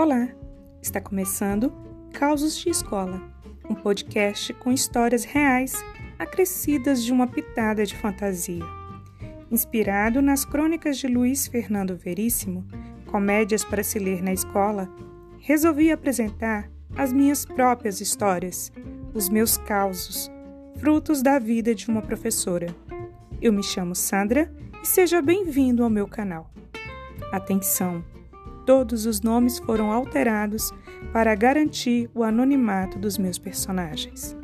Olá! Está começando Causos de Escola, um podcast com histórias reais acrescidas de uma pitada de fantasia. Inspirado nas crônicas de Luiz Fernando Veríssimo, Comédias para se ler na escola, resolvi apresentar as minhas próprias histórias, os meus causos, frutos da vida de uma professora. Eu me chamo Sandra e seja bem-vindo ao meu canal. Atenção! Todos os nomes foram alterados para garantir o anonimato dos meus personagens.